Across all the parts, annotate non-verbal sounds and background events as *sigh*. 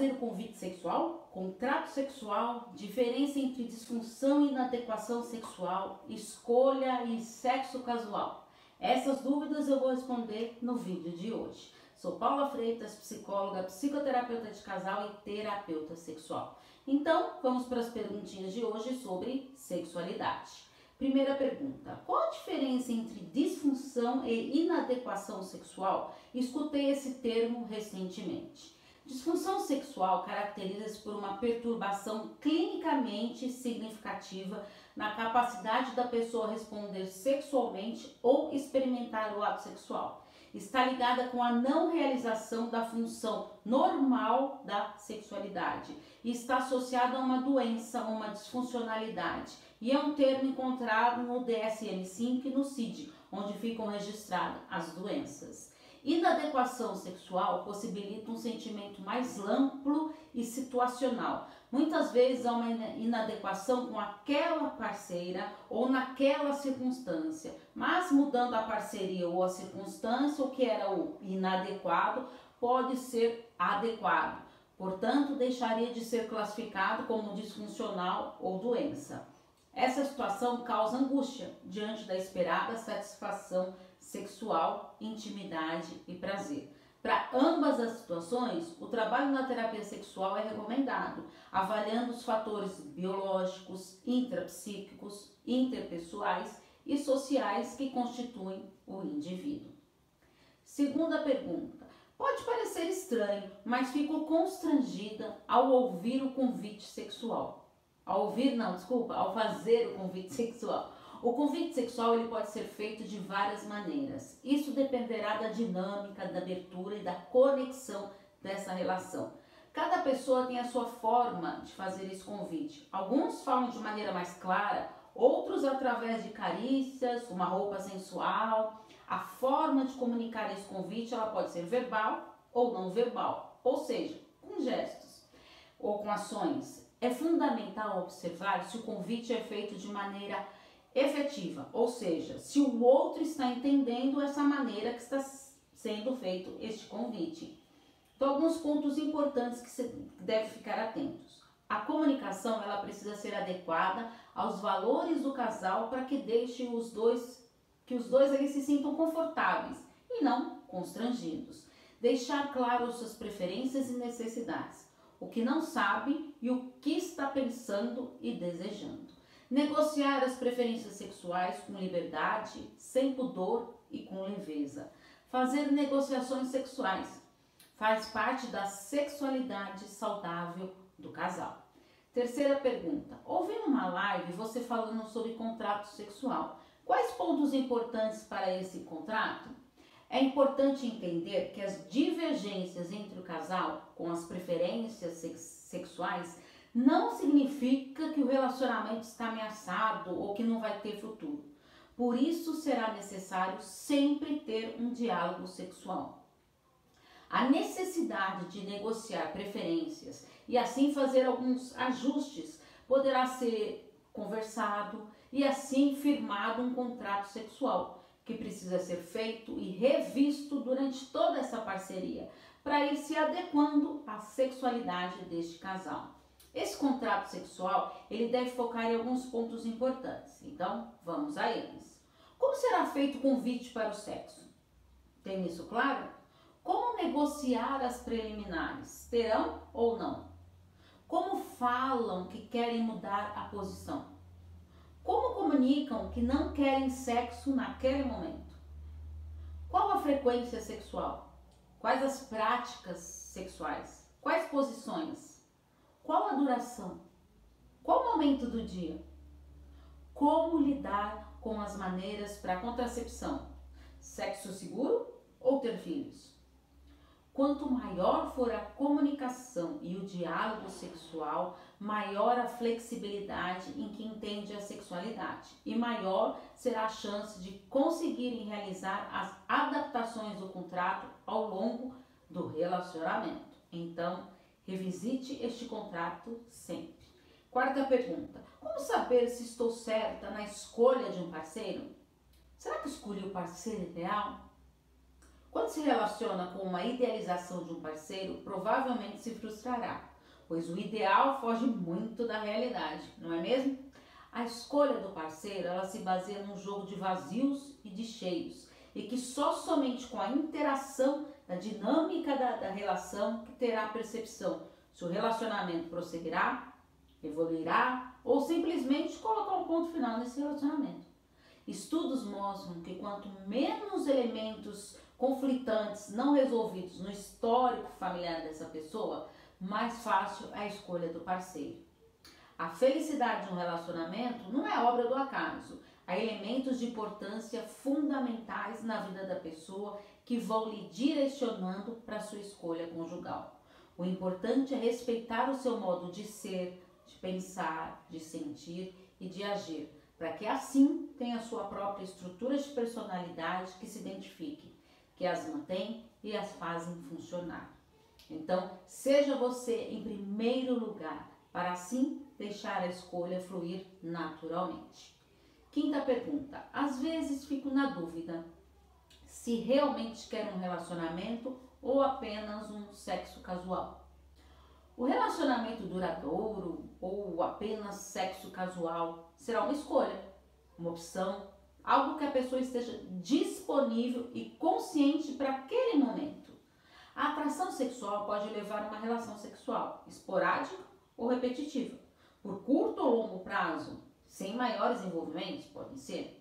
fazer o convite sexual? Contrato sexual, diferença entre disfunção e inadequação sexual, escolha e sexo casual. Essas dúvidas eu vou responder no vídeo de hoje. Sou Paula Freitas, psicóloga, psicoterapeuta de casal e terapeuta sexual. Então, vamos para as perguntinhas de hoje sobre sexualidade. Primeira pergunta: qual a diferença entre disfunção e inadequação sexual? Escutei esse termo recentemente. Disfunção sexual caracteriza-se por uma perturbação clinicamente significativa na capacidade da pessoa responder sexualmente ou experimentar o ato sexual está ligada com a não realização da função normal da sexualidade e está associada a uma doença, uma disfuncionalidade. E é um termo encontrado no DSM-5 e no CID, onde ficam registradas as doenças. Inadequação sexual possibilita um sentimento mais amplo e situacional. Muitas vezes há uma inadequação com aquela parceira ou naquela circunstância, mas mudando a parceria ou a circunstância, o que era o inadequado pode ser adequado. Portanto, deixaria de ser classificado como disfuncional ou doença. Essa situação causa angústia diante da esperada satisfação sexual, intimidade e prazer. Para ambas as situações, o trabalho na terapia sexual é recomendado, avaliando os fatores biológicos, intrapsíquicos, interpessoais e sociais que constituem o indivíduo. Segunda pergunta. Pode parecer estranho, mas fico constrangida ao ouvir o convite sexual. Ao ouvir, não, desculpa, ao fazer o convite *laughs* sexual. O convite sexual ele pode ser feito de várias maneiras. Isso dependerá da dinâmica, da abertura e da conexão dessa relação. Cada pessoa tem a sua forma de fazer esse convite. Alguns falam de maneira mais clara, outros através de carícias, uma roupa sensual. A forma de comunicar esse convite ela pode ser verbal ou não verbal, ou seja, com gestos ou com ações. É fundamental observar se o convite é feito de maneira efetiva, ou seja, se o outro está entendendo essa maneira que está sendo feito este convite. Então, alguns pontos importantes que você deve ficar atentos. A comunicação ela precisa ser adequada aos valores do casal para que deixe os dois que os dois ali se sintam confortáveis e não constrangidos. Deixar claro suas preferências e necessidades, o que não sabe e o que está pensando e desejando. Negociar as preferências sexuais com liberdade, sem pudor e com leveza. Fazer negociações sexuais faz parte da sexualidade saudável do casal. Terceira pergunta. Ouvi numa live você falando sobre contrato sexual. Quais pontos importantes para esse contrato? É importante entender que as divergências entre o casal com as preferências sexuais não significa que o relacionamento está ameaçado ou que não vai ter futuro. Por isso será necessário sempre ter um diálogo sexual. A necessidade de negociar preferências e assim fazer alguns ajustes poderá ser conversado e assim firmado um contrato sexual que precisa ser feito e revisto durante toda essa parceria para ir se adequando à sexualidade deste casal. Esse contrato sexual, ele deve focar em alguns pontos importantes. Então, vamos a eles. Como será feito o convite para o sexo? Tem isso claro? Como negociar as preliminares? Terão ou não? Como falam que querem mudar a posição? Como comunicam que não querem sexo naquele momento? Qual a frequência sexual? Quais as práticas sexuais? Quais posições? Qual a duração? Qual o momento do dia? Como lidar com as maneiras para contracepção? Sexo seguro ou ter filhos? Quanto maior for a comunicação e o diálogo sexual, maior a flexibilidade em que entende a sexualidade e maior será a chance de conseguirem realizar as adaptações do contrato ao longo do relacionamento. Então, Revisite este contrato sempre. Quarta pergunta: Como saber se estou certa na escolha de um parceiro? Será que escolhi o parceiro ideal? Quando se relaciona com uma idealização de um parceiro, provavelmente se frustrará, pois o ideal foge muito da realidade, não é mesmo? A escolha do parceiro, ela se baseia num jogo de vazios e de cheios, e que só somente com a interação da dinâmica da, da relação que terá percepção se o relacionamento prosseguirá, evoluirá ou simplesmente colocar um ponto final nesse relacionamento. Estudos mostram que quanto menos elementos conflitantes não resolvidos no histórico familiar dessa pessoa, mais fácil é a escolha do parceiro. A felicidade de um relacionamento não é obra do acaso. Há elementos de importância fundamentais na vida da pessoa que vão lhe direcionando para sua escolha conjugal. O importante é respeitar o seu modo de ser, de pensar, de sentir e de agir, para que assim tenha sua própria estrutura de personalidade que se identifique que as mantém e as fazem funcionar. Então, seja você em primeiro lugar, para assim deixar a escolha fluir naturalmente. Quinta pergunta: às vezes fico na dúvida se realmente quero um relacionamento ou apenas um sexo casual. O relacionamento duradouro ou apenas sexo casual será uma escolha, uma opção algo que a pessoa esteja disponível e consciente para aquele momento. A atração sexual pode levar a uma relação sexual esporádica ou repetitiva, por curto ou longo prazo, sem maiores envolvimentos, podem ser.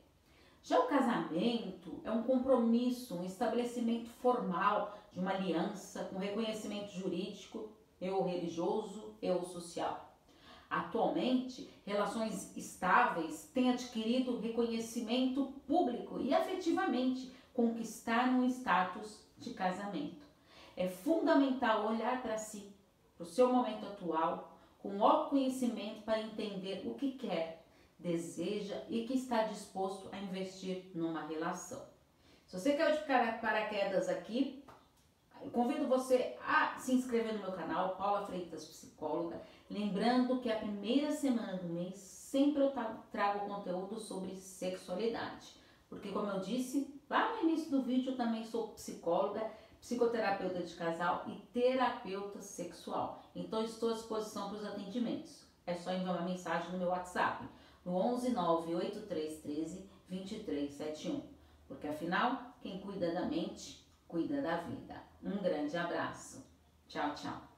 Já o casamento é um compromisso, um estabelecimento formal de uma aliança com reconhecimento jurídico, ou religioso, ou social. Atualmente, relações estáveis têm adquirido reconhecimento público e afetivamente conquistar um status de casamento. É fundamental olhar para si, para o seu momento atual, com autoconhecimento para entender o que quer, deseja e que está disposto a investir numa relação. Se você quer ficar paraquedas aqui, convido você a se inscrever no meu canal, Paula Freitas Psicóloga. Lembrando que a primeira semana do mês sempre eu trago conteúdo sobre sexualidade. Porque, como eu disse lá no início do vídeo, eu também sou psicóloga, psicoterapeuta de casal e terapeuta sexual. Então, estou à disposição para os atendimentos. É só enviar uma mensagem no meu WhatsApp, no 11 98313 2371. Porque, afinal, quem cuida da mente, cuida da vida. Um grande abraço. Tchau, tchau.